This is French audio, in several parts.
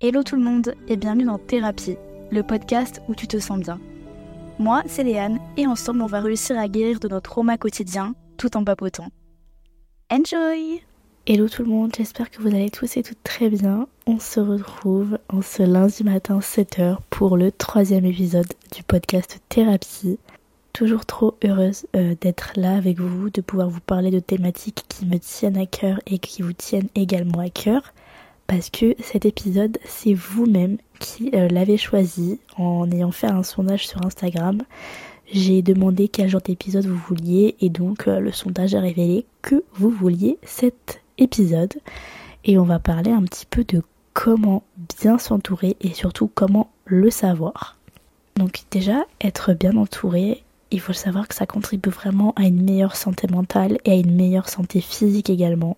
Hello tout le monde et bienvenue dans Thérapie, le podcast où tu te sens bien. Moi, c'est Léane et ensemble on va réussir à guérir de notre trauma quotidien tout en papotant. Enjoy Hello tout le monde, j'espère que vous allez tous et toutes très bien. On se retrouve en ce lundi matin 7h pour le troisième épisode du podcast Thérapie. Toujours trop heureuse euh, d'être là avec vous, de pouvoir vous parler de thématiques qui me tiennent à cœur et qui vous tiennent également à cœur parce que cet épisode, c'est vous-même qui euh, l'avez choisi en ayant fait un sondage sur Instagram. J'ai demandé quel genre d'épisode vous vouliez et donc euh, le sondage a révélé que vous vouliez cet épisode. Et on va parler un petit peu de comment bien s'entourer et surtout comment le savoir. Donc déjà, être bien entouré, il faut savoir que ça contribue vraiment à une meilleure santé mentale et à une meilleure santé physique également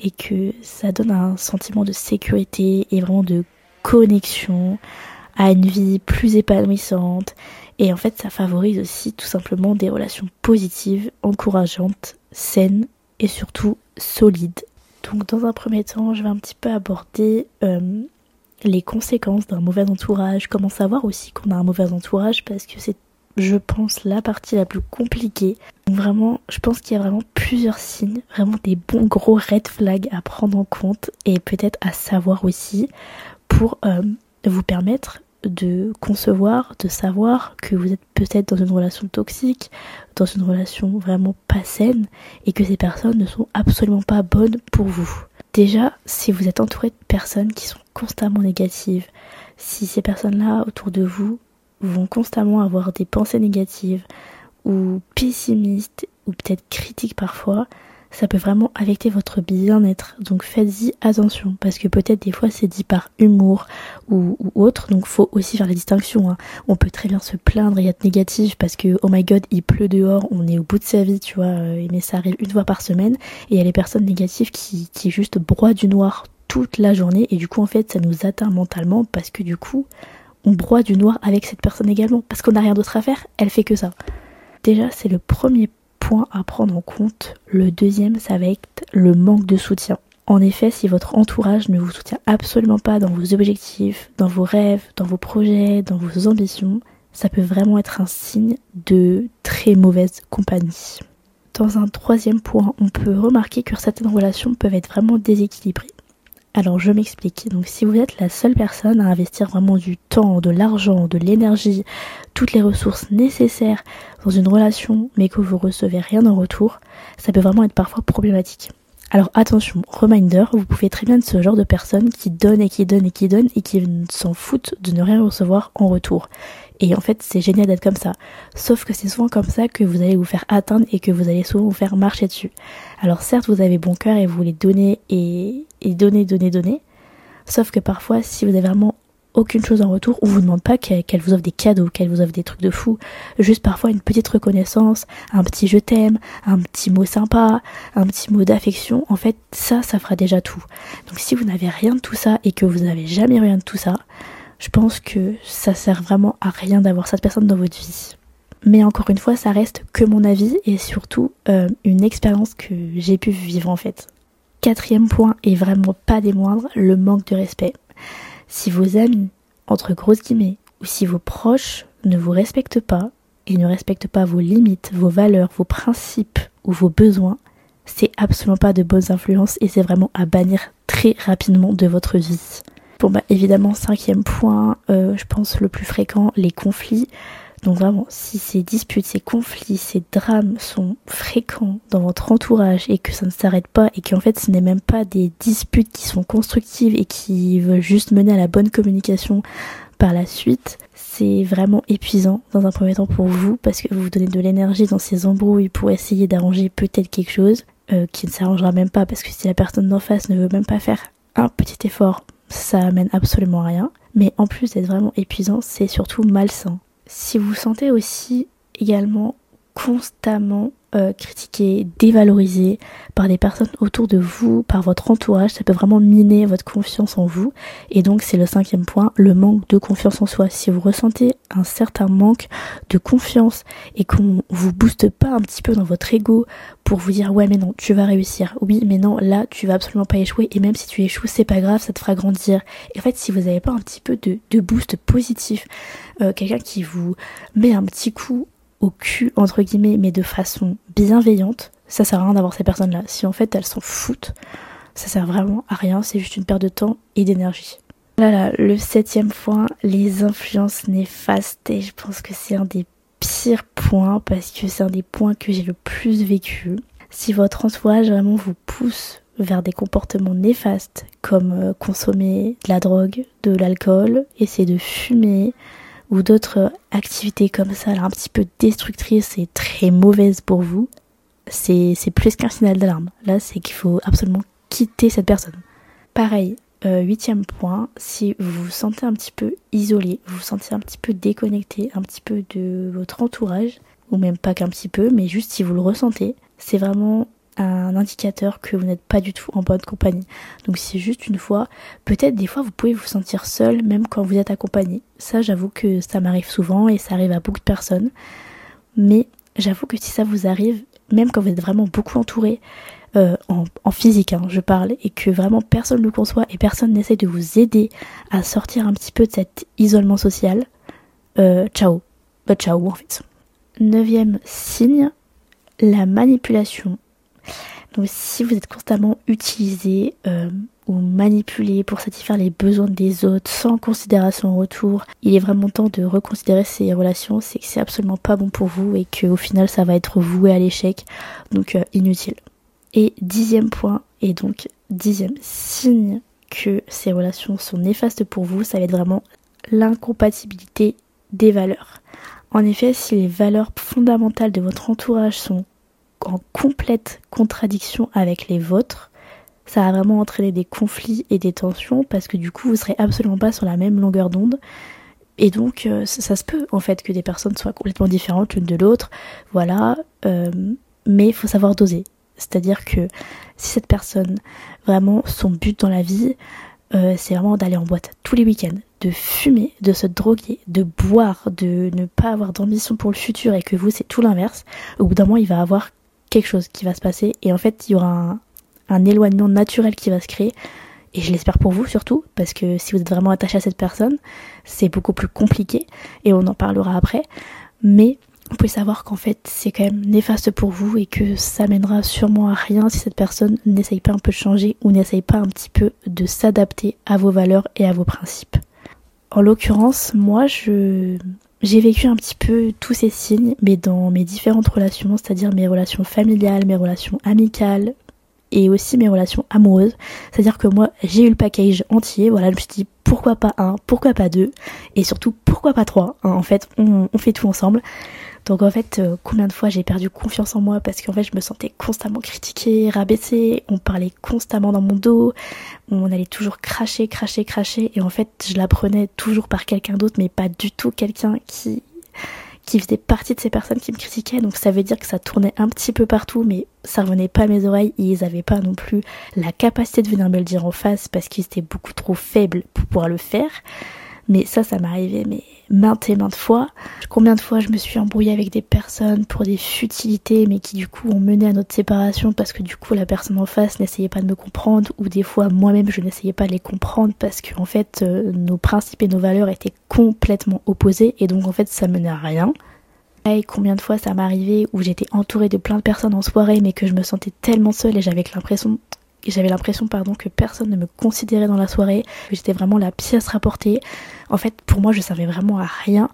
et que ça donne un sentiment de sécurité et vraiment de connexion à une vie plus épanouissante et en fait ça favorise aussi tout simplement des relations positives, encourageantes, saines et surtout solides. Donc dans un premier temps je vais un petit peu aborder euh, les conséquences d'un mauvais entourage, comment savoir aussi qu'on a un mauvais entourage parce que c'est je pense, la partie la plus compliquée. Vraiment, je pense qu'il y a vraiment plusieurs signes, vraiment des bons gros red flags à prendre en compte et peut-être à savoir aussi pour euh, vous permettre de concevoir, de savoir que vous êtes peut-être dans une relation toxique, dans une relation vraiment pas saine et que ces personnes ne sont absolument pas bonnes pour vous. Déjà, si vous êtes entouré de personnes qui sont constamment négatives, si ces personnes-là autour de vous vont constamment avoir des pensées négatives ou pessimistes ou peut-être critiques parfois, ça peut vraiment affecter votre bien-être. Donc faites-y attention parce que peut-être des fois c'est dit par humour ou, autre. Donc faut aussi faire la distinction. Hein. On peut très bien se plaindre et être négatif parce que oh my god il pleut dehors, on est au bout de sa vie, tu vois. Euh, mais ça arrive une fois par semaine et il y a les personnes négatives qui, qui juste broient du noir toute la journée et du coup en fait ça nous atteint mentalement parce que du coup on broie du noir avec cette personne également, parce qu'on n'a rien d'autre à faire, elle fait que ça. Déjà, c'est le premier point à prendre en compte. Le deuxième, ça va être le manque de soutien. En effet, si votre entourage ne vous soutient absolument pas dans vos objectifs, dans vos rêves, dans vos projets, dans vos ambitions, ça peut vraiment être un signe de très mauvaise compagnie. Dans un troisième point, on peut remarquer que certaines relations peuvent être vraiment déséquilibrées. Alors je m'explique. Donc si vous êtes la seule personne à investir vraiment du temps, de l'argent, de l'énergie, toutes les ressources nécessaires dans une relation mais que vous recevez rien en retour, ça peut vraiment être parfois problématique. Alors attention, reminder, vous pouvez très bien être ce genre de personne qui donne et qui donne et qui donne et qui s'en foutent de ne rien recevoir en retour. Et en fait, c'est génial d'être comme ça. Sauf que c'est souvent comme ça que vous allez vous faire atteindre et que vous allez souvent vous faire marcher dessus. Alors certes, vous avez bon cœur et vous voulez donner et, et donner, donner, donner. Sauf que parfois, si vous avez vraiment aucune chose en retour, on vous demande pas qu'elle vous offre des cadeaux, qu'elle vous offre des trucs de fou, juste parfois une petite reconnaissance, un petit je t'aime, un petit mot sympa, un petit mot d'affection, en fait ça, ça fera déjà tout. Donc si vous n'avez rien de tout ça et que vous n'avez jamais rien de tout ça, je pense que ça sert vraiment à rien d'avoir cette personne dans votre vie. Mais encore une fois, ça reste que mon avis et surtout euh, une expérience que j'ai pu vivre en fait. Quatrième point, et vraiment pas des moindres, le manque de respect. Si vos amis, entre grosses guillemets, ou si vos proches ne vous respectent pas, et ne respectent pas vos limites, vos valeurs, vos principes ou vos besoins, c'est absolument pas de bonnes influences et c'est vraiment à bannir très rapidement de votre vie. Bon bah évidemment cinquième point, euh, je pense le plus fréquent, les conflits. Donc vraiment, si ces disputes, ces conflits, ces drames sont fréquents dans votre entourage et que ça ne s'arrête pas et qu'en fait ce n'est même pas des disputes qui sont constructives et qui veulent juste mener à la bonne communication par la suite, c'est vraiment épuisant dans un premier temps pour vous parce que vous vous donnez de l'énergie dans ces embrouilles pour essayer d'arranger peut-être quelque chose euh, qui ne s'arrangera même pas parce que si la personne d'en face ne veut même pas faire un petit effort ça amène absolument rien. Mais en plus d'être vraiment épuisant, c'est surtout malsain. Si vous sentez aussi également constamment euh, critiqué, dévalorisé par des personnes autour de vous, par votre entourage, ça peut vraiment miner votre confiance en vous. Et donc c'est le cinquième point, le manque de confiance en soi. Si vous ressentez un certain manque de confiance et qu'on vous booste pas un petit peu dans votre ego pour vous dire ouais mais non tu vas réussir, oui mais non là tu vas absolument pas échouer et même si tu échoues c'est pas grave ça te fera grandir. Et en fait si vous n'avez pas un petit peu de, de boost positif, euh, quelqu'un qui vous met un petit coup au cul, entre guillemets, mais de façon bienveillante, ça sert à rien d'avoir ces personnes-là. Si en fait elles s'en foutent, ça sert vraiment à rien, c'est juste une perte de temps et d'énergie. Voilà, le septième point, les influences néfastes. Et je pense que c'est un des pires points parce que c'est un des points que j'ai le plus vécu. Si votre entourage vraiment vous pousse vers des comportements néfastes comme euh, consommer de la drogue, de l'alcool, essayer de fumer, ou d'autres activités comme ça, un petit peu destructrices et très mauvaises pour vous, c'est plus qu'un signal d'alarme. Là, c'est qu'il faut absolument quitter cette personne. Pareil, euh, huitième point, si vous vous sentez un petit peu isolé, vous vous sentez un petit peu déconnecté, un petit peu de votre entourage, ou même pas qu'un petit peu, mais juste si vous le ressentez, c'est vraiment un indicateur que vous n'êtes pas du tout en bonne compagnie. Donc c'est juste une fois, peut-être des fois vous pouvez vous sentir seul même quand vous êtes accompagné. Ça j'avoue que ça m'arrive souvent et ça arrive à beaucoup de personnes. Mais j'avoue que si ça vous arrive, même quand vous êtes vraiment beaucoup entouré, euh, en, physique, hein, je parle, et que vraiment personne ne le conçoit et personne n'essaie de vous aider à sortir un petit peu de cet isolement social, euh, ciao. Bah ciao en fait. Neuvième signe, la manipulation donc si vous êtes constamment utilisé euh, ou manipulé pour satisfaire les besoins des autres sans considération en retour, il est vraiment temps de reconsidérer ces relations, c'est que c'est absolument pas bon pour vous et qu'au final ça va être voué à l'échec, donc euh, inutile. Et dixième point, et donc dixième signe que ces relations sont néfastes pour vous, ça va être vraiment l'incompatibilité des valeurs. En effet, si les valeurs fondamentales de votre entourage sont en complète contradiction avec les vôtres, ça va vraiment entraîner des conflits et des tensions parce que du coup vous serez absolument pas sur la même longueur d'onde. Et donc euh, ça, se peut en fait que des personnes soient complètement différentes l'une de l'autre, voilà, euh, mais il faut savoir doser. C'est-à-dire que si cette personne, vraiment son but dans la vie, euh, c'est vraiment d'aller en boîte tous les week-ends, de fumer, de se droguer, de boire, de ne pas avoir d'ambition pour le futur et que vous c'est tout l'inverse, au bout d'un moment il va avoir quelque chose qui va se passer et en fait il y aura un, éloignement naturel qui va se créer et je l'espère pour vous surtout parce que si vous êtes vraiment attaché à cette personne c'est beaucoup plus compliqué et on en parlera après mais vous pouvez savoir qu'en fait c'est quand même néfaste pour vous et que ça mènera sûrement à rien si cette personne n'essaye pas un peu de changer ou n'essaye pas un petit peu de s'adapter à vos valeurs et à vos principes. En l'occurrence, moi je j'ai vécu un petit peu tous ces signes, mais dans mes différentes relations, c'est-à-dire mes relations familiales, mes relations amicales et aussi mes relations amoureuses. C'est-à-dire que moi, j'ai eu le package entier. Voilà, je me suis dit pourquoi pas un, pourquoi pas deux, et surtout pourquoi pas trois. Hein, en fait, on, on fait tout ensemble. Donc en fait, euh, combien de fois j'ai perdu confiance en moi parce qu'en fait je me sentais constamment critiquée, rabaissée, on parlait constamment dans mon dos, on allait toujours cracher, cracher, cracher. Et en fait je l'apprenais toujours par quelqu'un d'autre mais pas du tout quelqu'un qui qui faisait partie de ces personnes qui me critiquaient. Donc ça veut dire que ça tournait un petit peu partout mais ça revenait pas à mes oreilles. Et ils avaient pas non plus la capacité de venir me le dire en face parce qu'ils étaient beaucoup trop faibles pour pouvoir le faire. Mais ça ça m'arrivait mais maintes et maintes fois. Combien de fois je me suis embrouillée avec des personnes pour des futilités, mais qui du coup ont mené à notre séparation parce que du coup la personne en face n'essayait pas de me comprendre, ou des fois moi-même je n'essayais pas de les comprendre parce que en fait euh, nos principes et nos valeurs étaient complètement opposés et donc en fait ça menait à rien. Et combien de fois ça m'arrivait où j'étais entourée de plein de personnes en soirée mais que je me sentais tellement seule et j'avais l'impression j'avais l'impression pardon que personne ne me considérait dans la soirée, que j'étais vraiment la pièce rapportée. En fait, pour moi, je servais vraiment à rien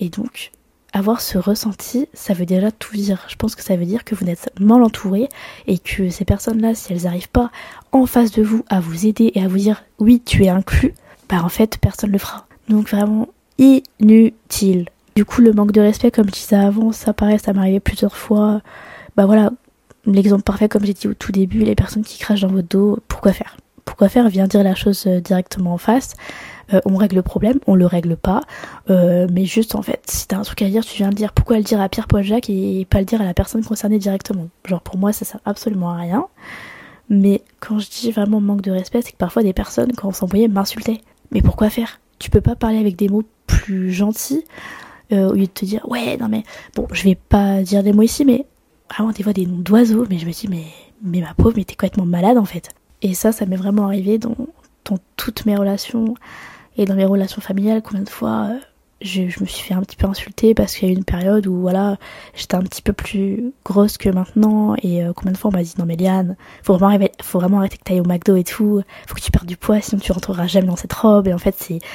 et donc avoir ce ressenti, ça veut déjà tout dire. Je pense que ça veut dire que vous êtes mal entouré et que ces personnes-là, si elles n'arrivent pas en face de vous à vous aider et à vous dire oui, tu es inclus, bah en fait, personne le fera. Donc vraiment inutile. Du coup, le manque de respect, comme je disais avant, ça paraît, ça m'arrivait plusieurs fois. Bah voilà, l'exemple parfait, comme j'ai dit au tout début, les personnes qui crachent dans votre dos, pourquoi faire? Pourquoi faire? Viens dire la chose euh, directement en face. euh, on règle le problème, on le règle pas, euh, mais juste en fait, si t'as un truc à dire, tu viens le dire. Pourquoi le dire à Pierre Paul Jacques et pas le dire à la personne concernée directement? Genre pour moi, ça sert absolument à rien. Mais quand je dis vraiment manque de respect, c'est que parfois des personnes, quand on s'envoyait, m'insultaient. Mais pourquoi faire? Tu peux pas parler avec des mots plus gentils au lieu de te dire ouais non mais bon je vais pas dire des mots ici mais vraiment des fois des noms d'oiseaux mais je me dis mais mais ma pauvre mais t'es complètement malade en fait. Et ça ça m'est vraiment arrivé dans, dans toutes mes relations et dans mes relations familiales combien de fois euh, je, me suis fait un petit peu insulter parce qu'il y a eu une période où voilà j'étais un petit peu plus grosse que maintenant et euh, combien de fois on m'a dit non mais Liane faut vraiment arrêter, faut vraiment arrêter que t'ailles au McDo et tout faut que tu perdes du poids sinon tu rentreras jamais dans cette robe et en fait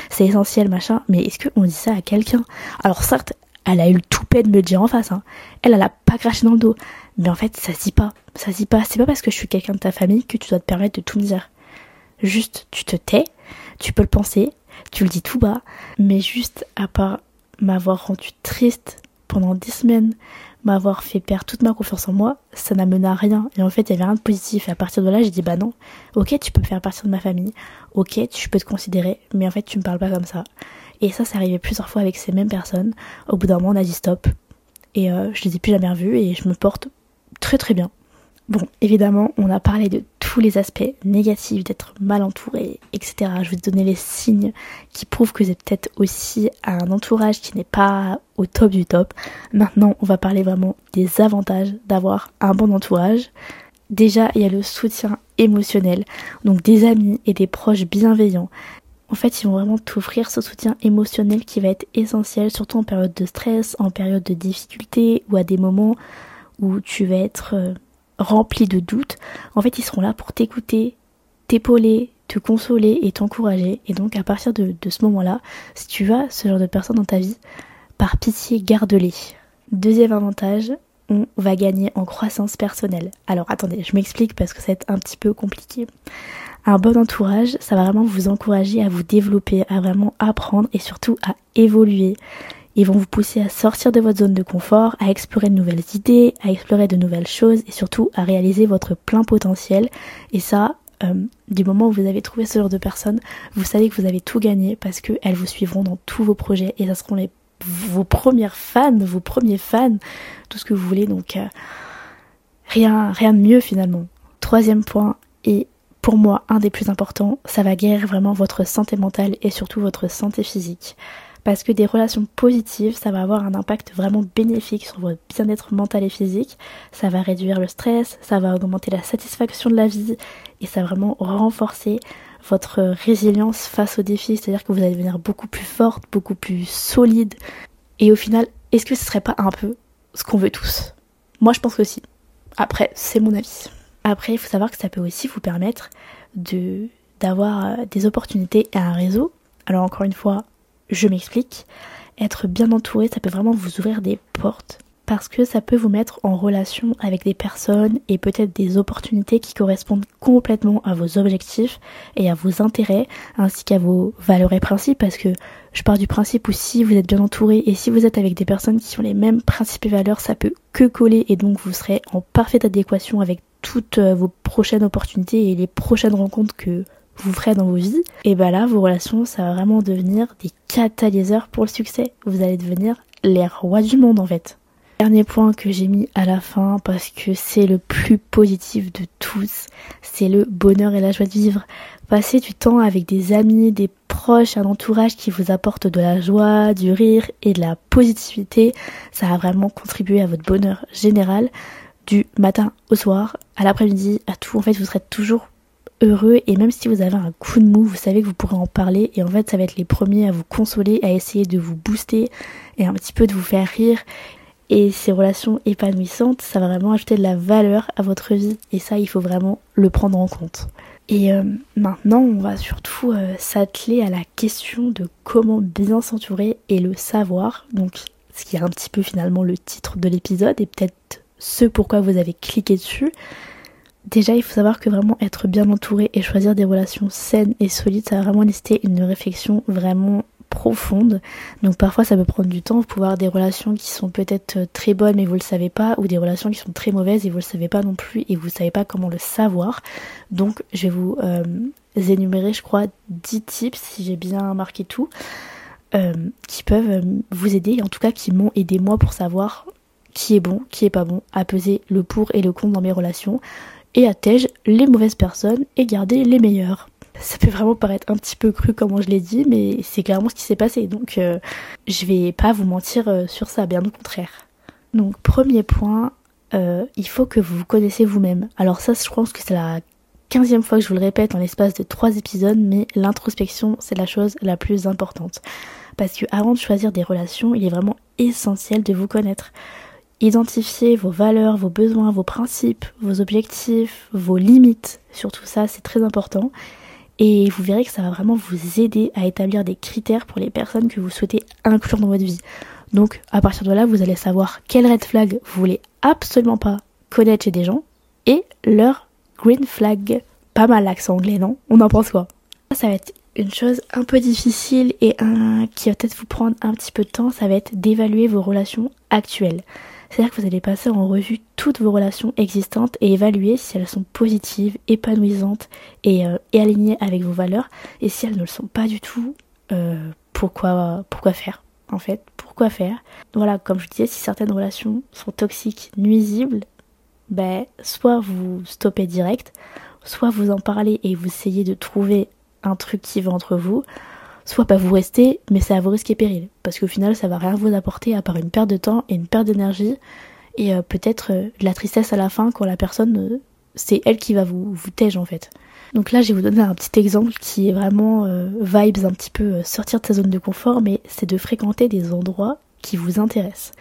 c'est essentiel machin. Mais est-ce qu'on dit ça à quelqu'un? Alors certes elle a eu le toupet de me le dire en face hein. elle elle a pas craché dans le dos mais en fait ça se dit pas ça se dit pas c'est pas parce que je suis quelqu'un de ta famille que tu dois te permettre de tout me dire juste tu te tais tu peux le penser tu le dis tout bas, mais juste à part m'avoir rendu triste pendant dix semaines, m'avoir fait perdre toute ma confiance en moi, ça n'amène à rien. Et en fait, il y avait rien de positif. Et à partir de là, j'ai dit, bah non, ok, tu peux faire partie de ma famille, ok, tu peux te considérer, mais en fait, tu me parles pas comme ça. Et ça, ça arrivait plusieurs fois avec ces mêmes personnes. Au bout d'un moment, on a dit stop. Et euh, je les ai plus jamais revus et je me porte très très bien. Bon, évidemment, on a parlé de tous les aspects négatifs d'être mal entouré, etc. Je vais te donner les signes qui prouvent que c'est peut-être aussi un entourage qui n'est pas au top du top. Maintenant, on va parler vraiment des avantages d'avoir un bon entourage. Déjà, il y a le soutien émotionnel, donc des amis et des proches bienveillants. En fait, ils vont vraiment t'offrir ce soutien émotionnel qui va être essentiel, surtout en période de stress, en période de difficulté ou à des moments où tu vas être euh, remplis de doutes, en fait ils seront là pour t'écouter, t'épauler, te consoler et t'encourager. Et donc à partir de, ce moment-là, si tu as ce genre de personnes dans ta vie, par pitié, garde-les. Deuxième avantage, on va gagner en croissance personnelle. Alors attendez, je m'explique parce que ça va être un petit peu compliqué. Un bon entourage, ça va vraiment vous encourager à vous développer, à vraiment apprendre et surtout à évoluer. Ils vont vous pousser à sortir de votre zone de confort, à explorer de nouvelles idées, à explorer de nouvelles choses et surtout à réaliser votre plein potentiel. Et ça, euh, du moment où vous avez trouvé ce genre de personnes, vous savez que vous avez tout gagné parce qu'elles vous suivront dans tous vos projets et ça seront les, vos premières fans, vos premiers fans, tout ce que vous voulez. Donc euh, rien, rien de mieux finalement. Troisième point et pour moi un des plus importants, ça va guérir vraiment votre santé mentale et surtout votre santé physique parce que des relations positives, ça va avoir un impact vraiment bénéfique sur votre bien-être mental et physique, ça va réduire le stress, ça va augmenter la satisfaction de la vie et ça va vraiment renforcer votre résilience face aux défis, c'est-à-dire que vous allez devenir beaucoup plus forte, beaucoup plus solide. Et au final, est-ce que ce serait pas un peu ce qu'on veut tous? Moi je pense que si. Après, c'est mon avis. Après, il faut savoir que ça peut aussi vous permettre de d'avoir des opportunités et un réseau. Alors encore une fois, je m'explique. Être bien entouré, ça peut vraiment vous ouvrir des portes parce que ça peut vous mettre en relation avec des personnes et peut-être des opportunités qui correspondent complètement à vos objectifs et à vos intérêts ainsi qu'à vos valeurs et principes parce que je pars du principe où si vous êtes bien entouré et si vous êtes avec des personnes qui ont les mêmes principes et valeurs, ça peut que coller et donc vous serez en parfaite adéquation avec toutes euh, vos prochaines opportunités et les prochaines rencontres que vous ferez dans vos vies, et bah là, vos relations, ça va vraiment devenir des catalyseurs pour le succès. Vous allez devenir les rois du monde en fait. Dernier point que j'ai mis à la fin parce que c'est le plus positif de tous, c'est le bonheur et la joie de vivre. Passer du temps avec des amis, des proches, un entourage qui vous apporte de la joie, du rire et de la positivité, ça va vraiment contribuer à votre bonheur général du matin au soir, à l'après-midi, à tout. En fait, vous serez toujours heureux et même si vous avez un coup de mou, vous savez que vous pourrez en parler et en fait ça va être les premiers à vous consoler, à essayer de vous booster et un petit peu de vous faire rire. Et ces relations épanouissantes, ça va vraiment ajouter de la valeur à votre vie et ça il faut vraiment le prendre en compte. Et euh, maintenant on va surtout euh, s'atteler à la question de comment bien s'entourer et le savoir. Donc ce qui est un petit peu finalement le titre de l'épisode et peut-être ce pourquoi vous avez cliqué dessus. Déjà, il faut savoir que vraiment être bien entouré et choisir des relations saines et solides, ça va vraiment nécessiter une réflexion vraiment profondes. Donc parfois ça peut prendre du temps. Vous avoir des relations qui sont peut-être euh, très bonnes mais vous le savez pas, ou des relations qui sont très mauvaises et vous le savez pas non plus et vous savez pas comment le savoir. Donc je vais vous euh, énumérer, je crois, 10 tips si j'ai bien marqué tout. Euh, qui peuvent vous aider, en tout cas qui m'ont aidé moi pour savoir qui est bon, qui est pas bon, à peser le pour et le contre dans mes relations, et à les mauvaises personnes et garder les meilleures. Ça peut vraiment paraître un petit peu cru comment je l'ai dit, mais c'est clairement ce qui s'est passé. Donc euh, je vais pas vous mentir euh, sur ça, bien au contraire. Donc premier point, euh, il faut que vous vous connaissez vous-même. Alors ça, je pense que c'est la quinzième fois que je vous le répète en l'espace de trois épisodes, mais l'introspection, c'est la chose la plus importante. Parce que avant de choisir des relations, il est vraiment essentiel de vous connaître. Identifiez vos valeurs, vos besoins, vos principes, vos objectifs, vos limites. Surtout ça, c'est très important. Et vous verrez que ça va vraiment vous aider à établir des critères pour les personnes que vous souhaitez inclure dans votre vie. Donc à partir de là, vous allez savoir quel red flag vous voulez absolument pas connaître chez des gens et leur green flag. Pas mal l'accent anglais, non? On en pense quoi? Ça va être une chose un peu difficile et qui va peut-être vous prendre un petit peu de temps, ça va être d'évaluer vos relations actuelles. C'est-à-dire que vous allez passer en revue toutes vos relations existantes et évaluer si elles sont positives, épanouissantes et, euh, alignées avec vos valeurs. Et si elles ne le sont pas du tout, euh, pourquoi, pourquoi faire en fait Pourquoi faire Voilà, comme je disais, si certaines relations sont toxiques, nuisibles, ben, soit vous stoppez direct, soit vous en parlez et vous essayez de trouver un truc qui va entre vous, soit pas vous restez, mais c'est à vos risques et périls. Parce qu'au final, ça va rien vous apporter à part une perte de temps et une perte d'énergie, et euh, peut-être euh, de la tristesse à la fin quand la personne, euh, c'est elle qui va vous, vous tège en fait. Donc là, je vais vous donner un petit exemple qui est vraiment vibes un petit peu sortir de sa zone de confort, mais c'est de fréquenter des endroits qui vous intéressent.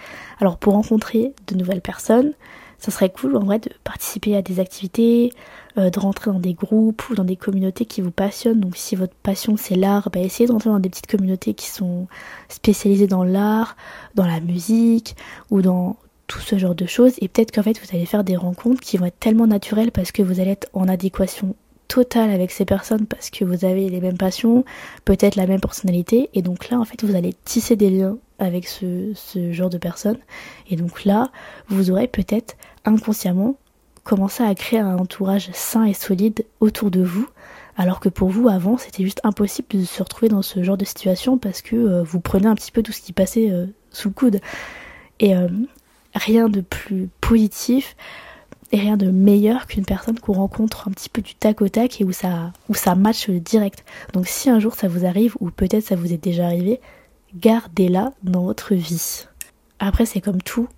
Alors pour rencontrer de nouvelles personnes, ça serait cool en vrai de participer à des activités, euh, de rentrer dans des groupes ou dans des communautés qui vous passionnent. Donc si votre passion c'est l'art, bah, essayez de rentrer dans des petites communautés qui sont spécialisées dans l'art, dans la musique ou dans tout ce genre de choses. Et peut-être qu'en fait vous allez faire des rencontres qui vont être tellement naturelles parce que vous allez être en adéquation totale avec ces personnes parce que vous avez les mêmes passions, peut-être la même personnalité. Et donc là en fait vous allez tisser des liens avec ce, ce genre de personnes. Et donc là, vous aurez peut-être inconsciemment commencé à créer un entourage sain et solide autour de vous. Alors que pour vous, avant, c'était juste impossible de se retrouver dans ce genre de situation parce que euh, vous prenez un petit peu tout ce qui passait euh, sous le coude. Et euh, rien de plus positif et rien de meilleur qu'une personne qu'on rencontre un petit peu du tac au tac et où ça, où ça match direct. Donc si un jour ça vous arrive, ou peut-être ça vous est déjà arrivé, gardez-la dans votre vie. Après, c'est comme tout,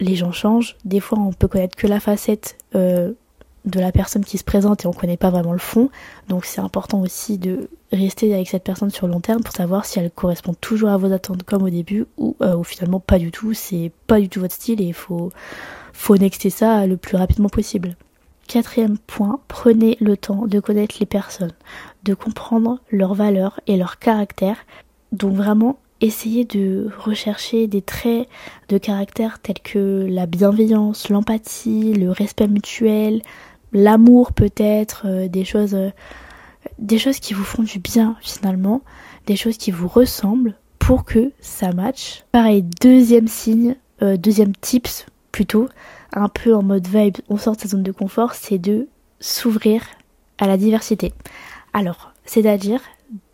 les gens changent. Des fois, on peut connaître que la facette euh, de la personne qui se présente et on connaît pas vraiment le fond. Donc, c'est important aussi de rester avec cette personne sur long terme pour savoir si elle correspond toujours à vos attentes comme au début ou, euh, finalement pas du tout. C'est pas du tout votre style et il faut, faut nexter ça le plus rapidement possible. Quatrième point, prenez le temps de connaître les personnes, de comprendre leurs valeurs et leur caractère. Donc vraiment, essayer de rechercher des traits de caractère tels que la bienveillance, l'empathie, le respect mutuel, l'amour peut-être, euh, des choses euh, des choses qui vous font du bien finalement, des choses qui vous ressemblent pour que ça matche. Pareil, deuxième signe, euh, deuxième tips plutôt, un peu en mode vibe, on sort de sa zone de confort, c'est de s'ouvrir à la diversité. Alors, c'est-à-dire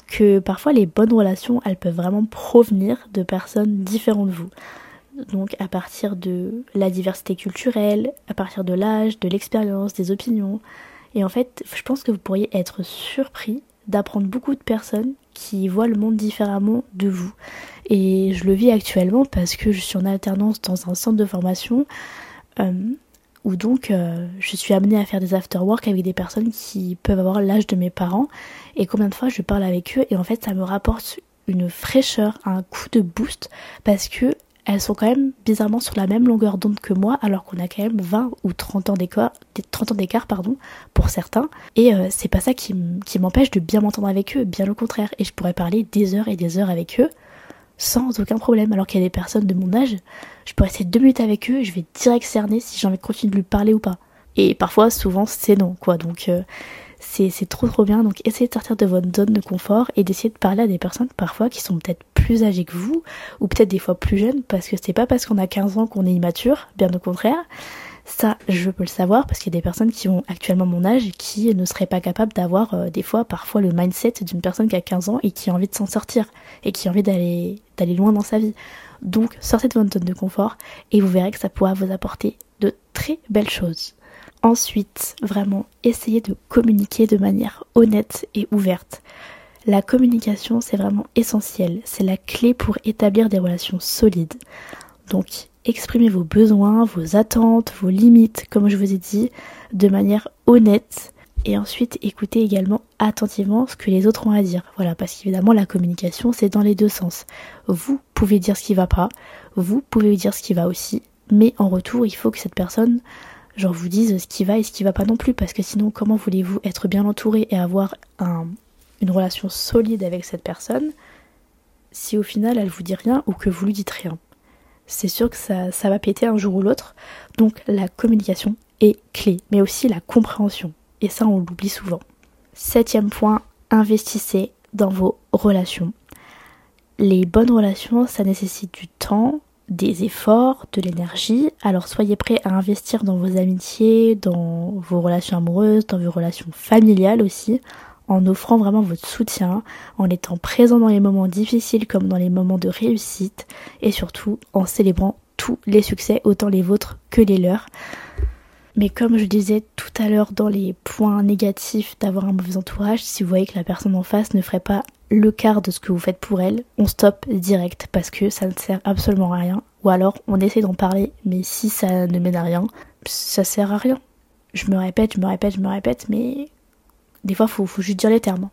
que parfois les bonnes relations, elles peuvent vraiment provenir de personnes différentes de vous. Donc à partir de la diversité culturelle, à partir de l'âge, de l'expérience, des opinions. Et en fait, je pense que vous pourriez être surpris d'apprendre beaucoup de personnes qui voient le monde différemment de vous. Et je le vis actuellement parce que je suis en alternance dans un centre de formation euh, où donc euh, je suis amenée à faire des after-work avec des personnes qui peuvent avoir l'âge de mes parents et combien de fois je parle avec eux et en fait ça me rapporte une fraîcheur, un coup de boost parce que elles sont quand même bizarrement sur la même longueur d'onde que moi alors qu'on a quand même 20 ou 30 ans d'écart 30 ans d'écart pour certains. Et euh, c'est pas ça qui m'empêche de bien m'entendre avec eux bien au contraire. Et je pourrais parler des heures et des heures avec eux sans aucun problème. Alors qu'il y a des personnes de mon âge, je peux rester deux minutes avec eux, je vais direct cerner si j'ai envie de continuer de lui parler ou pas. Et parfois, souvent, c'est non, quoi. Donc, euh, C'est trop trop bien. Donc essayez de sortir de votre zone de confort et d'essayer de parler à des personnes parfois qui sont peut-être plus âgées que vous ou peut-être des fois plus jeunes parce que c'est pas parce qu'on a 15 ans qu'on est immature, bien au contraire. Ça, je peux le savoir parce qu'il y a des personnes qui ont actuellement mon âge et qui ne seraient pas capables d'avoir euh, des fois, parfois, le mindset d'une personne qui a 15 ans et qui a envie de s'en sortir et qui a envie d'aller d'aller loin dans sa vie. Donc, sortez de votre zone de confort et vous verrez que ça pourra vous apporter de très belles choses. Ensuite, vraiment, essayez de communiquer de manière honnête et ouverte. La communication, c'est vraiment essentiel. C'est la clé pour établir des relations solides. Donc, exprimez vos besoins, vos attentes, vos limites, comme je vous ai dit, de manière honnête. Et ensuite, écoutez également attentivement ce que les autres ont à dire. Voilà, parce qu'évidemment, la communication, c'est dans les deux sens. Vous pouvez dire ce qui va pas, vous pouvez dire ce qui va aussi, mais en retour, il faut que cette personne, genre, vous dise ce qui va et ce qui va pas non plus, parce que sinon, comment voulez-vous être bien entouré et avoir une relation solide avec cette personne si au final elle vous dit rien ou que vous lui dites rien? C'est sûr que ça, va péter un jour ou l'autre. Donc la communication est clé, mais aussi la compréhension. Et ça, on l'oublie souvent. Septième point, investissez dans vos relations. Les bonnes relations, ça nécessite du temps, des efforts, de l'énergie. Alors soyez prêts à investir dans vos amitiés, dans vos relations amoureuses, dans vos relations familiales aussi, en offrant vraiment votre soutien, en étant présent dans les moments difficiles comme dans les moments de réussite, et surtout en célébrant tous les succès, autant les vôtres que les leurs. Mais comme je disais tout à l'heure dans les points négatifs d'avoir un mauvais entourage, si vous voyez que la personne en face ne ferait pas le quart de ce que vous faites pour elle, on stoppe direct parce que ça ne sert absolument à rien. Ou alors on essaie d'en parler, mais si ça ne mène à rien, ça sert à rien. Je me répète, je me répète, je me répète, mais des fois, faut, faut juste dire les termes.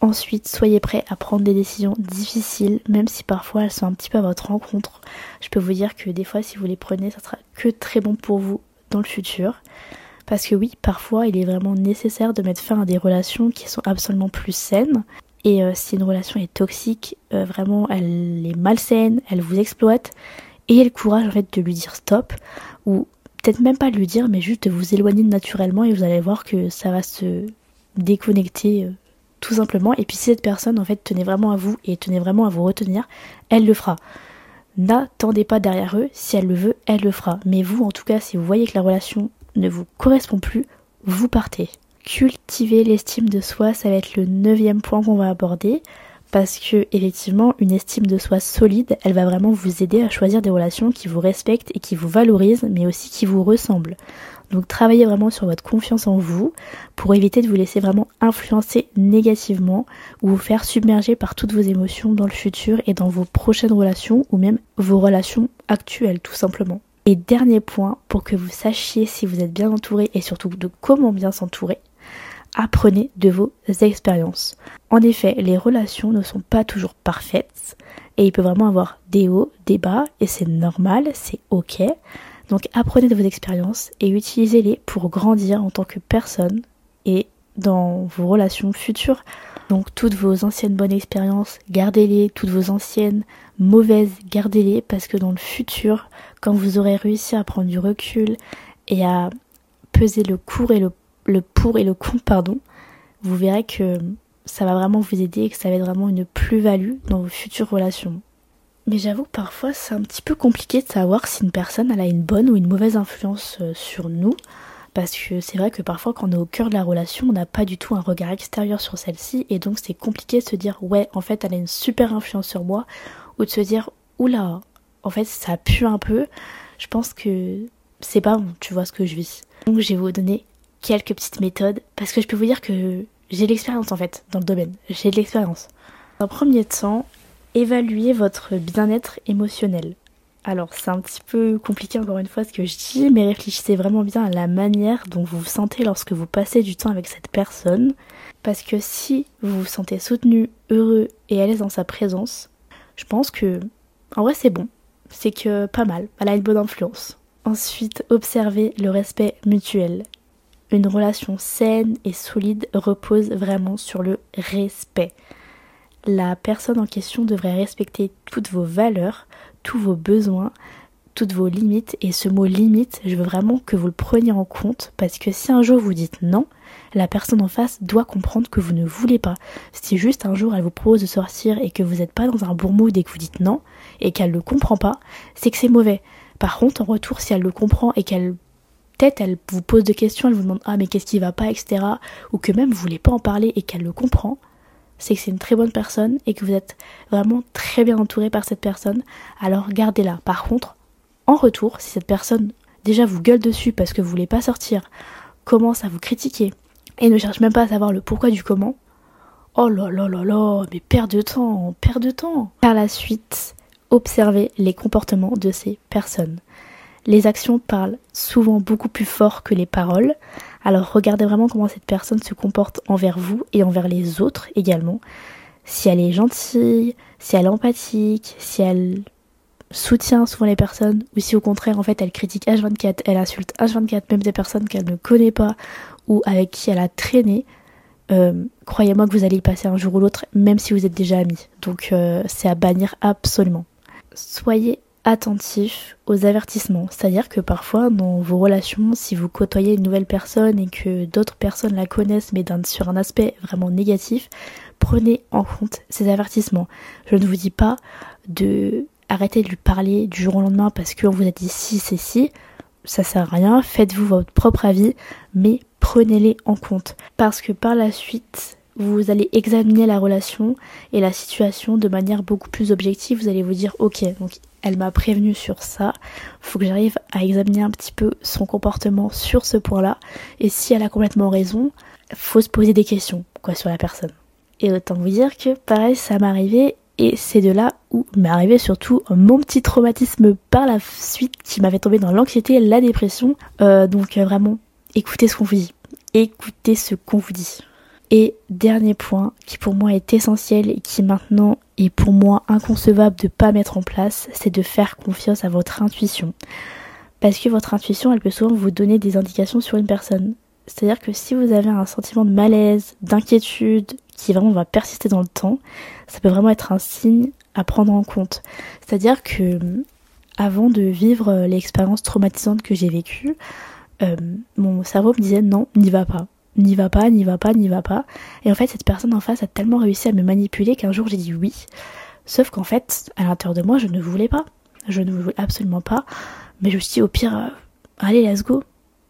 Ensuite, soyez prêts à prendre des décisions difficiles, même si parfois elles sont un petit peu à votre rencontre. Je peux vous dire que des fois, si vous les prenez, ça sera que très bon pour vous dans le futur. Parce que oui, parfois, il est vraiment nécessaire de mettre fin à des relations qui sont absolument plus saines. Et euh, si une relation est toxique, euh, vraiment, elle est malsaine, elle vous exploite, ayez le courage en fait de lui dire stop, ou peut-être même pas lui dire, mais juste de vous éloigner naturellement et vous allez voir que ça va se déconnecter euh, tout simplement. Et puis si cette personne en fait tenait vraiment à vous et tenait vraiment à vous retenir, elle le fera. N'attendez pas derrière eux, si elle le veut, elle le fera. Mais vous, en tout cas, si vous voyez que la relation ne vous correspond plus, vous partez. Cultiver l'estime de soi, ça va être le neuvième point qu'on va aborder. Parce que effectivement, une estime de soi solide, elle va vraiment vous aider à choisir des relations qui vous respectent et qui vous valorisent, mais aussi qui vous ressemblent. Donc travaillez vraiment sur votre confiance en vous pour éviter de vous laisser vraiment influencer négativement ou vous faire submerger par toutes vos émotions dans le futur et dans vos prochaines relations ou même vos relations actuelles tout simplement. Et dernier point, pour que vous sachiez si vous êtes bien entouré et surtout de comment bien s'entourer, apprenez de vos expériences. En effet, les relations ne sont pas toujours parfaites et il peut vraiment avoir des hauts, des bas et c'est normal, c'est ok. Donc apprenez de vos expériences et utilisez-les pour grandir en tant que personne et dans vos relations futures. Donc toutes vos anciennes bonnes expériences, gardez-les, toutes vos anciennes mauvaises, gardez-les parce que dans le futur, quand vous aurez réussi à prendre du recul et à peser le cours et le, le pour et le contre, vous verrez que ça va vraiment vous aider et que ça va être vraiment une plus-value dans vos futures relations. Mais j'avoue, parfois, c'est un petit peu compliqué de savoir si une personne a une bonne ou une mauvaise influence euh, sur nous. Parce que c'est vrai que parfois, quand on est au cœur de la relation, on n'a pas du tout un regard extérieur sur celle-ci. Et donc, c'est compliqué de se dire, ouais, en fait, elle a une super influence sur moi. Ou de se dire, oula, en fait, ça pue un peu. Je pense que c'est pas bon, tu vois ce que je vis. Donc, je vais vous donner quelques petites méthodes. Parce que je peux vous dire que j'ai de l'expérience, en fait, dans le domaine. J'ai de l'expérience. En premier temps, évaluer votre bien-être émotionnel. Alors c'est un petit peu compliqué encore une fois ce que je dis, mais réfléchissez vraiment bien à la manière dont vous vous sentez lorsque vous passez du temps avec cette personne. Parce que si vous vous sentez soutenu, heureux et à l'aise dans sa présence, je pense que en vrai c'est bon. C'est que pas mal, elle a une bonne influence. Ensuite, observez le respect mutuel. Une relation saine et solide repose vraiment sur le respect la personne en question devrait respecter toutes vos valeurs, tous vos besoins, toutes vos limites. Et ce mot limite, je veux vraiment que vous le preniez en compte parce que si un jour vous dites non, la personne en face doit comprendre que vous ne voulez pas. Si juste un jour elle vous propose de sortir et que vous n'êtes pas dans un bon mood et que vous dites non et qu'elle ne le comprend pas, c'est que c'est mauvais. Par contre, en retour, si elle le comprend et qu'elle peut-être elle vous pose des questions, elle vous demande ah mais qu'est-ce qui va pas, etc. ou que même vous voulez pas en parler et qu'elle le comprend, c'est que c'est une très bonne personne et que vous êtes vraiment très bien entouré par cette personne, alors gardez-la. Par contre, en retour, si cette personne déjà vous gueule dessus parce que vous voulez pas sortir, commence à vous critiquer et ne cherche même pas à savoir le pourquoi du comment, oh là là là là, mais perd de temps, perd de temps. Par la suite, observez les comportements de ces personnes. Les actions parlent souvent beaucoup plus fort que les paroles. Alors regardez vraiment comment cette personne se comporte envers vous et envers les autres également. Si elle est gentille, si elle est empathique, si elle soutient souvent les personnes ou si au contraire en fait elle critique H24, elle insulte H24 même des personnes qu'elle ne connaît pas ou avec qui elle a traîné, euh, croyez-moi que vous allez y passer un jour ou l'autre même si vous êtes déjà amis. Donc euh, c'est à bannir absolument. Soyez attentif aux avertissements. C'est-à-dire que parfois dans vos relations, si vous côtoyez une nouvelle personne et que d'autres personnes la connaissent mais sur un aspect vraiment négatif, prenez en compte ces avertissements. Je ne vous dis pas de arrêter de lui parler du jour au lendemain parce qu'on vous a dit si c'est si, ça sert à rien, faites-vous votre propre avis, mais prenez-les en compte. Parce que par la suite, vous allez examiner la relation et la situation de manière beaucoup plus objective. Vous allez vous dire, ok, donc elle m'a prévenu sur ça, faut que j'arrive à examiner un petit peu son comportement sur ce point-là. Et si elle a complètement raison, faut se poser des questions quoi sur la personne. Et autant vous dire que pareil, ça m'est arrivé et c'est de là où m'est arrivé surtout mon petit traumatisme par la suite qui m'avait tombé dans l'anxiété, la dépression. Euh, donc euh, vraiment, écoutez ce qu'on vous dit. Écoutez ce qu'on vous dit. Et dernier point qui pour moi est essentiel et qui maintenant est pour moi inconcevable de pas mettre en place, c'est de faire confiance à votre intuition. Parce que votre intuition, elle peut souvent vous donner des indications sur une personne. C'est-à-dire que si vous avez un sentiment de malaise, d'inquiétude, qui vraiment va persister dans le temps, ça peut vraiment être un signe à prendre en compte. C'est-à-dire que avant de vivre l'expérience traumatisante que j'ai vécue, euh, mon cerveau me disait non, n'y va pas n'y va pas, n'y va pas, n'y va pas. Et en fait, cette personne en face a tellement réussi à me manipuler qu'un jour j'ai dit oui. Sauf qu'en fait, à l'intérieur de moi, je ne voulais pas. Je ne voulais absolument pas. Mais je me suis dit, au pire, euh, allez, let's go.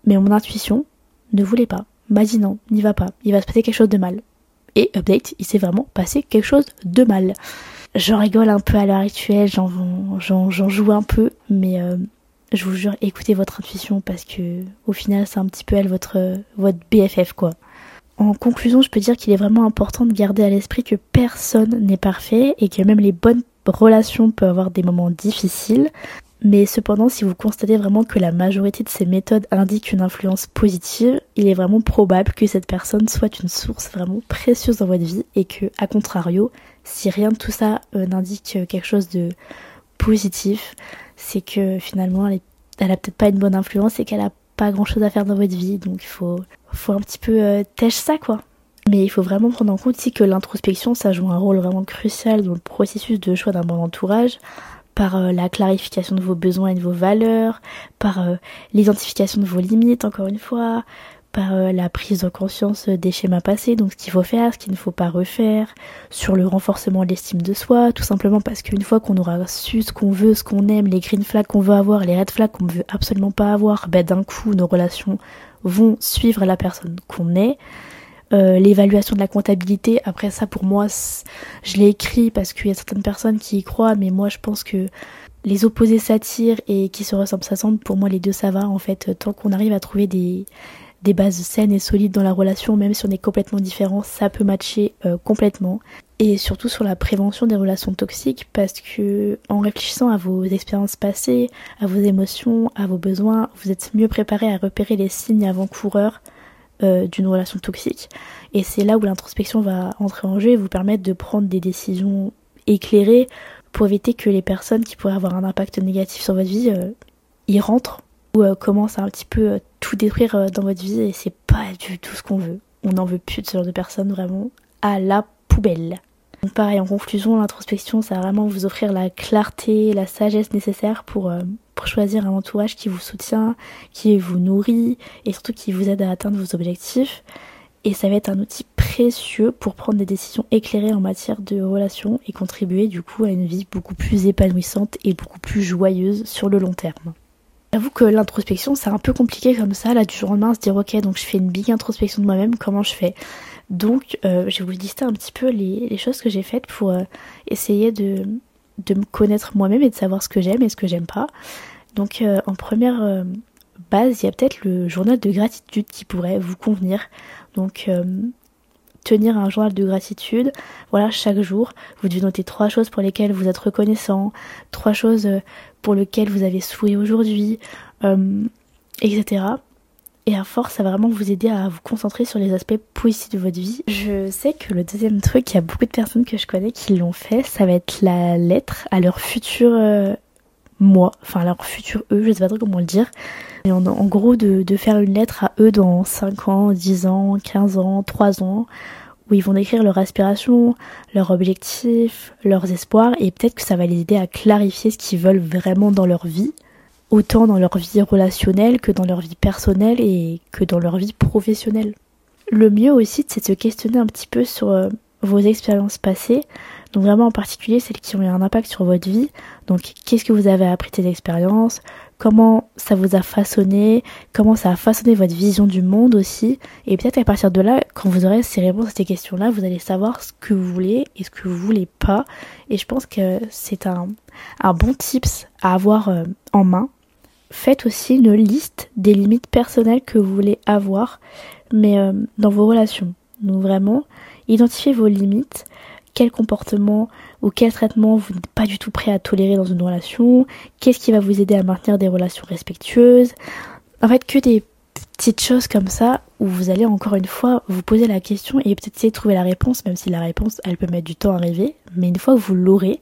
Mais mon intuition ne voulait pas. M'a dit non, n'y va pas. Il va se passer quelque chose de mal. Et update, il s'est vraiment passé quelque chose de mal. J'en rigole un peu à l'heure actuelle, j'en joue un peu, mais euh, je vous jure, écoutez votre intuition parce que au final, c'est un petit peu elle votre, votre BFF quoi. En conclusion, je peux dire qu'il est vraiment important de garder à l'esprit que personne n'est parfait et que même les bonnes relations peuvent avoir des moments difficiles. Mais cependant, si vous constatez vraiment que la majorité de ces méthodes indiquent une influence positive, il est vraiment probable que cette personne soit une source vraiment précieuse dans votre vie et que, à contrario, si rien de tout ça euh, n'indique quelque chose de positif, c'est que finalement elle, a peut-être pas une bonne influence et qu'elle a pas grand chose à faire dans votre vie. Donc il faut, faut un petit peu euh, têche ça quoi. Mais il faut vraiment prendre en compte aussi que l'introspection, ça joue un rôle vraiment crucial dans le processus de choix d'un bon entourage, par euh, la clarification de vos besoins et de vos valeurs, par euh, l'identification de vos limites, encore une fois, par euh, la prise de conscience des schémas passés, donc ce qu'il faut faire, ce qu'il ne faut pas refaire, sur le renforcement de l'estime de soi, tout simplement parce qu'une fois qu'on aura su ce qu'on veut, ce qu'on aime, les green flags qu'on veut avoir, les red flags qu'on ne veut absolument pas avoir, ben d'un coup nos relations vont suivre la personne qu'on est. Euh, l'évaluation de la comptabilité, après ça pour moi je l'ai écrit parce qu'il y a certaines personnes qui y croient, mais moi je pense que les opposés s'attirent et qui se ressemblent s'assemblent, pour moi les deux ça va en fait, tant qu'on arrive à trouver des, des bases saines et solides dans la relation, même si on est complètement différent, ça peut matcher euh, complètement. Et surtout sur la prévention des relations toxiques, parce que en réfléchissant à vos expériences passées, à vos émotions, à vos besoins, vous êtes mieux préparé à repérer les signes avant-coureurs euh, d'une relation toxique. Et c'est là où l'introspection va entrer en jeu et vous permettre de prendre des décisions éclairées pour éviter que les personnes qui pourraient avoir un impact négatif sur votre vie euh, y rentrent ou euh, commence à un petit peu euh, tout détruire euh, dans votre vie et c'est pas du tout ce qu'on veut. On n'en veut plus de ce genre de personnes vraiment à la poubelle. pareil, en conclusion, l'introspection, ça va vraiment vous offrir la clarté, la sagesse nécessaire pour, pour choisir un entourage qui vous soutient, qui vous nourrit et surtout qui vous aide à atteindre vos objectifs. Et ça va être un outil précieux pour prendre des décisions éclairées en matière de relations et contribuer du coup à une vie beaucoup plus épanouissante et beaucoup plus joyeuse sur le long terme. J'avoue que l'introspection c'est un peu compliqué comme ça, là du jour au lendemain se dire ok donc je fais une big introspection de moi-même, comment je fais? Donc euh, je vais vous lister un petit peu les, choses que j'ai faites pour euh, essayer de, me connaître moi-même et de savoir ce que j'aime et ce que j'aime pas. Donc euh, en première base, il y a peut-être le journal de gratitude qui pourrait vous convenir. Donc tenir un journal de gratitude, voilà, chaque jour, vous devez noter trois choses pour lesquelles vous êtes reconnaissant, trois choses euh, pour lesquelles vous avez souri aujourd'hui, euh, etc. Et à force, ça va vraiment vous aider à vous concentrer sur les aspects positifs de votre vie. Je sais que le deuxième truc, il y a beaucoup de personnes que je connais qui l'ont fait, ça va être la lettre à leur futur moi, enfin leur futur eux, je sais pas trop comment le dire. Et en, en gros, de, de, faire une lettre à eux dans 5 ans, 10 ans, 15 ans, 3 ans, où ils vont décrire leur aspiration, leurs objectifs, leurs espoirs, et peut-être que ça va les aider à clarifier ce qu'ils veulent vraiment dans leur vie, autant dans leur vie relationnelle que dans leur vie personnelle et que dans leur vie professionnelle. Le mieux aussi, c'est de se questionner un petit peu sur euh, vos expériences passées, donc vraiment en particulier celles qui ont eu un impact sur votre vie. Donc qu'est-ce que vous avez appris de ces expériences? Comment ça vous a façonné? Comment ça a façonné votre vision du monde aussi? Et peut-être à partir de là, quand vous aurez ces réponses à ces questions-là, vous allez savoir ce que vous voulez et ce que vous voulez pas. Et je pense que c'est un, un bon tips à avoir euh, en main. Faites aussi une liste des limites personnelles que vous voulez avoir, mais euh, dans vos relations. Donc vraiment, identifiez vos limites. Quel comportement ou quel traitement vous n'êtes pas du tout prêt à tolérer dans une relation, qu'est-ce qui va vous aider à maintenir des relations respectueuses. En fait, que des petites choses comme ça où vous allez encore une fois vous poser la question et peut-être essayer de trouver la réponse, même si la réponse elle peut mettre du temps à arriver, mais une fois que vous l'aurez,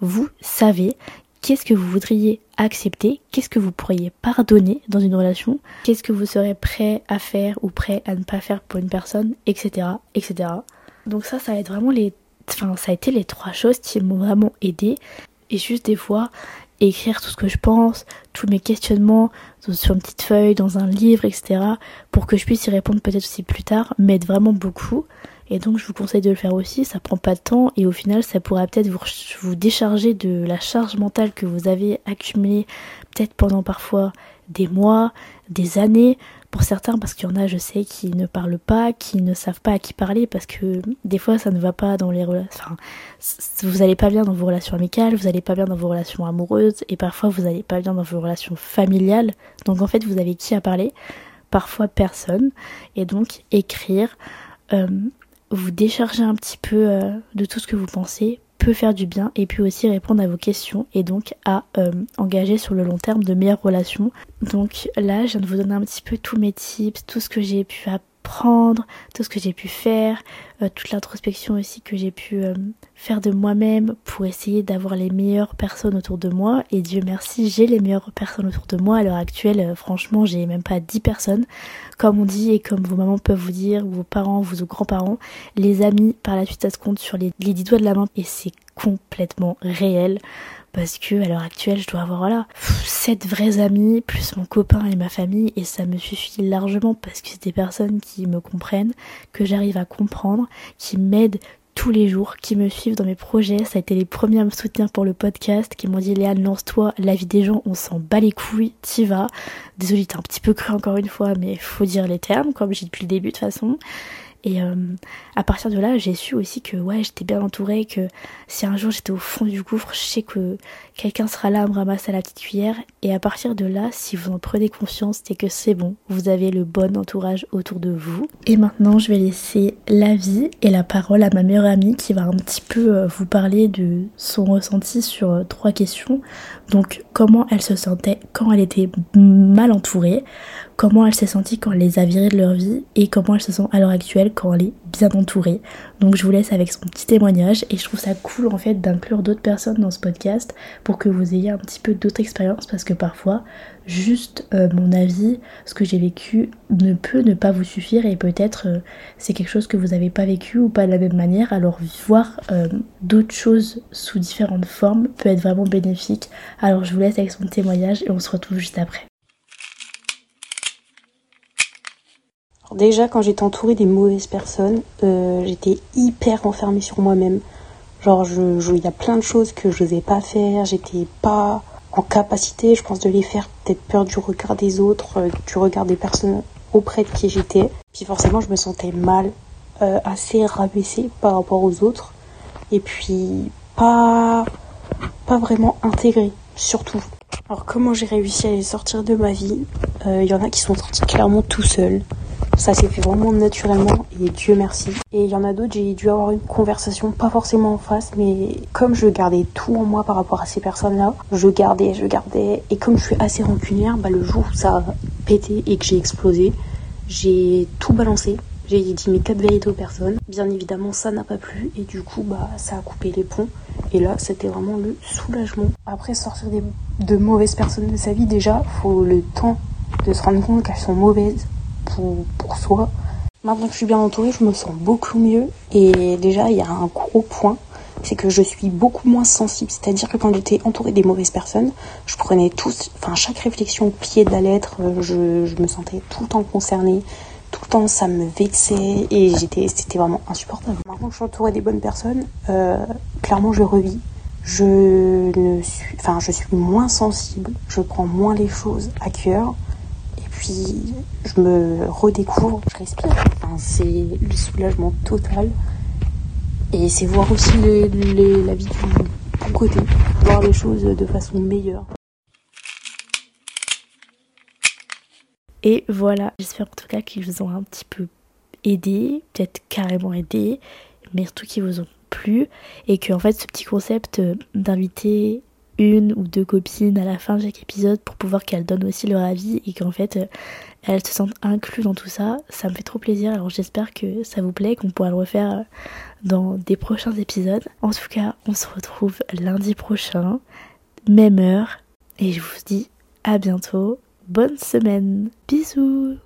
vous savez qu'est-ce que vous voudriez accepter, qu'est-ce que vous pourriez pardonner dans une relation, qu'est-ce que vous serez prêt à faire ou prêt à ne pas faire pour une personne, etc. etc. Donc ça, ça être vraiment les Enfin, ça a été les trois choses qui m'ont vraiment aidé. Et juste des fois, écrire tout ce que je pense, tous mes questionnements sur une petite feuille, dans un livre, etc. pour que je puisse y répondre peut-être aussi plus tard, m'aide vraiment beaucoup. Et donc je vous conseille de le faire aussi, ça prend pas de temps et au final ça pourra peut-être vous, vous décharger de la charge mentale que vous avez accumulée peut-être pendant parfois des mois, des années, pour certains, parce qu'il y en a, je sais, qui ne parlent pas, qui ne savent pas à qui parler, parce que des fois, ça ne va pas dans les relations. Enfin, vous n'allez pas bien dans vos relations amicales, vous n'allez pas bien dans vos relations amoureuses, et parfois, vous n'allez pas bien dans vos relations familiales. Donc, en fait, vous avez qui à parler? Parfois, personne. Et donc, écrire, euh, vous décharger un petit peu euh, de tout ce que vous pensez peut faire du bien et puis aussi répondre à vos questions et donc à euh, engager sur le long terme de meilleures relations. Donc là, je viens de vous donner un petit peu tous mes tips, tout ce que j'ai pu apprendre prendre, tout ce que j'ai pu faire, euh, toute l'introspection aussi que j'ai pu euh, faire de moi-même pour essayer d'avoir les meilleures personnes autour de moi. Et Dieu merci, j'ai les meilleures personnes autour de moi. À l'heure actuelle, euh, franchement, j'ai même pas 10 personnes. Comme on dit et comme vos mamans peuvent vous dire, vos parents, vos grands-parents, les amis, par la suite, ça se compte sur les, les 10 doigts de la main. Et c'est complètement réel parce que à l'heure actuelle je dois avoir voilà sept vrais amis plus mon copain et ma famille et ça me suffit largement parce que c'est des personnes qui me comprennent, que j'arrive à comprendre, qui m'aident tous les jours, qui me suivent dans mes projets. Ça a été les premiers à me soutenir pour le podcast, qui m'ont dit Léane, lance-toi, la vie des gens, on s'en bat les couilles, t'y vas. Désolée, t'es un petit peu cru encore une fois, mais faut dire les termes, comme j'ai depuis le début de toute façon. Et euh, à partir de là, j'ai su aussi que ouais, j'étais bien entourée, que si un jour j'étais au fond du gouffre, je sais que quelqu'un sera là me ramasser à la petite cuillère. Et à partir de là, si vous en prenez conscience, c'est que c'est bon, vous avez le bon entourage autour de vous. Et maintenant, je vais laisser la vie et la parole à ma meilleure amie qui va un petit peu euh, vous parler de son ressenti sur euh, trois questions. Donc, comment elle se sentait quand elle était mal entourée comment elle s'est sentie quand elle les a virés de leur vie et comment elle se sent à l'heure actuelle quand elle est bien entourée. Donc je vous laisse avec son petit témoignage et je trouve ça cool en fait d'inclure d'autres personnes dans ce podcast pour que vous ayez un petit peu d'autres expériences parce que parfois juste euh, mon avis, ce que j'ai vécu ne peut ne pas vous suffire et peut-être euh, c'est quelque chose que vous n'avez pas vécu ou pas de la même manière alors voir euh, d'autres choses sous différentes formes peut être vraiment bénéfique. Alors je vous laisse avec son témoignage et on se retrouve juste après. Déjà, quand j'étais entourée des mauvaises personnes, euh, j'étais hyper enfermée sur moi-même. Genre, il y a plein de choses que je n'osais pas faire, j'étais pas en capacité, je pense, de les faire, peut-être peur du regard des autres, euh, du regard des personnes auprès de qui j'étais. Puis forcément, je me sentais mal, euh, assez rabaissée par rapport aux autres, et puis pas, pas vraiment intégrée, surtout. Alors comment j'ai réussi à les sortir de ma vie? Il y en a qui sont sortis clairement tout seuls. Ça s'est fait vraiment naturellement et Dieu merci. Et il y en a d'autres, j'ai dû avoir une conversation, pas forcément en face, mais comme je gardais tout en moi par rapport à ces personnes-là, je gardais, je gardais. Et comme je suis assez rancunière, bah, le jour où ça a pété et que j'ai explosé, j'ai tout balancé. J'ai dit mes quatre vérités aux personnes. Bien évidemment, ça n'a pas plu et du coup, bah, ça a coupé les ponts. Et là, c'était vraiment le soulagement. Après, sortir de mauvaises personnes de sa vie, déjà, faut le temps de se rendre compte qu'elles sont mauvaises pour, soi. Maintenant que je suis bien entourée, je me sens beaucoup mieux. Et déjà, il y a un gros point, c'est que je suis beaucoup moins sensible. C'est-à-dire que quand j'étais entourée des mauvaises personnes, je prenais tous, enfin chaque réflexion au pied de la lettre, euh, je, me sentais tout le temps concernée. Tout le temps, ça me vexait et j'étais, c'était vraiment insupportable. Maintenant que je suis entourée des bonnes personnes, euh, clairement, je revis. Je ne suis, enfin, je suis moins sensible. Je prends moins les choses à cœur je me redécouvre, je respire. c'est le soulagement total. Et c'est voir aussi la vie du côté, voir les choses de façon meilleure. Et voilà, j'espère en tout cas qu'ils vous ont un petit peu aidé, peut-être carrément aidé, mais surtout qu'ils vous ont plu et que en fait ce petit concept d'inviter une ou deux copines à la fin de chaque épisode pour pouvoir qu'elles donnent aussi leur avis et qu'en fait euh, elles se sentent incluses dans tout ça. Ça me fait trop plaisir. Alors j'espère que ça vous plaît, qu'on pourra le refaire euh, dans des prochains épisodes. En tout cas, on se retrouve lundi prochain, même heure. Et je vous dis à bientôt. Bonne semaine. Bisous.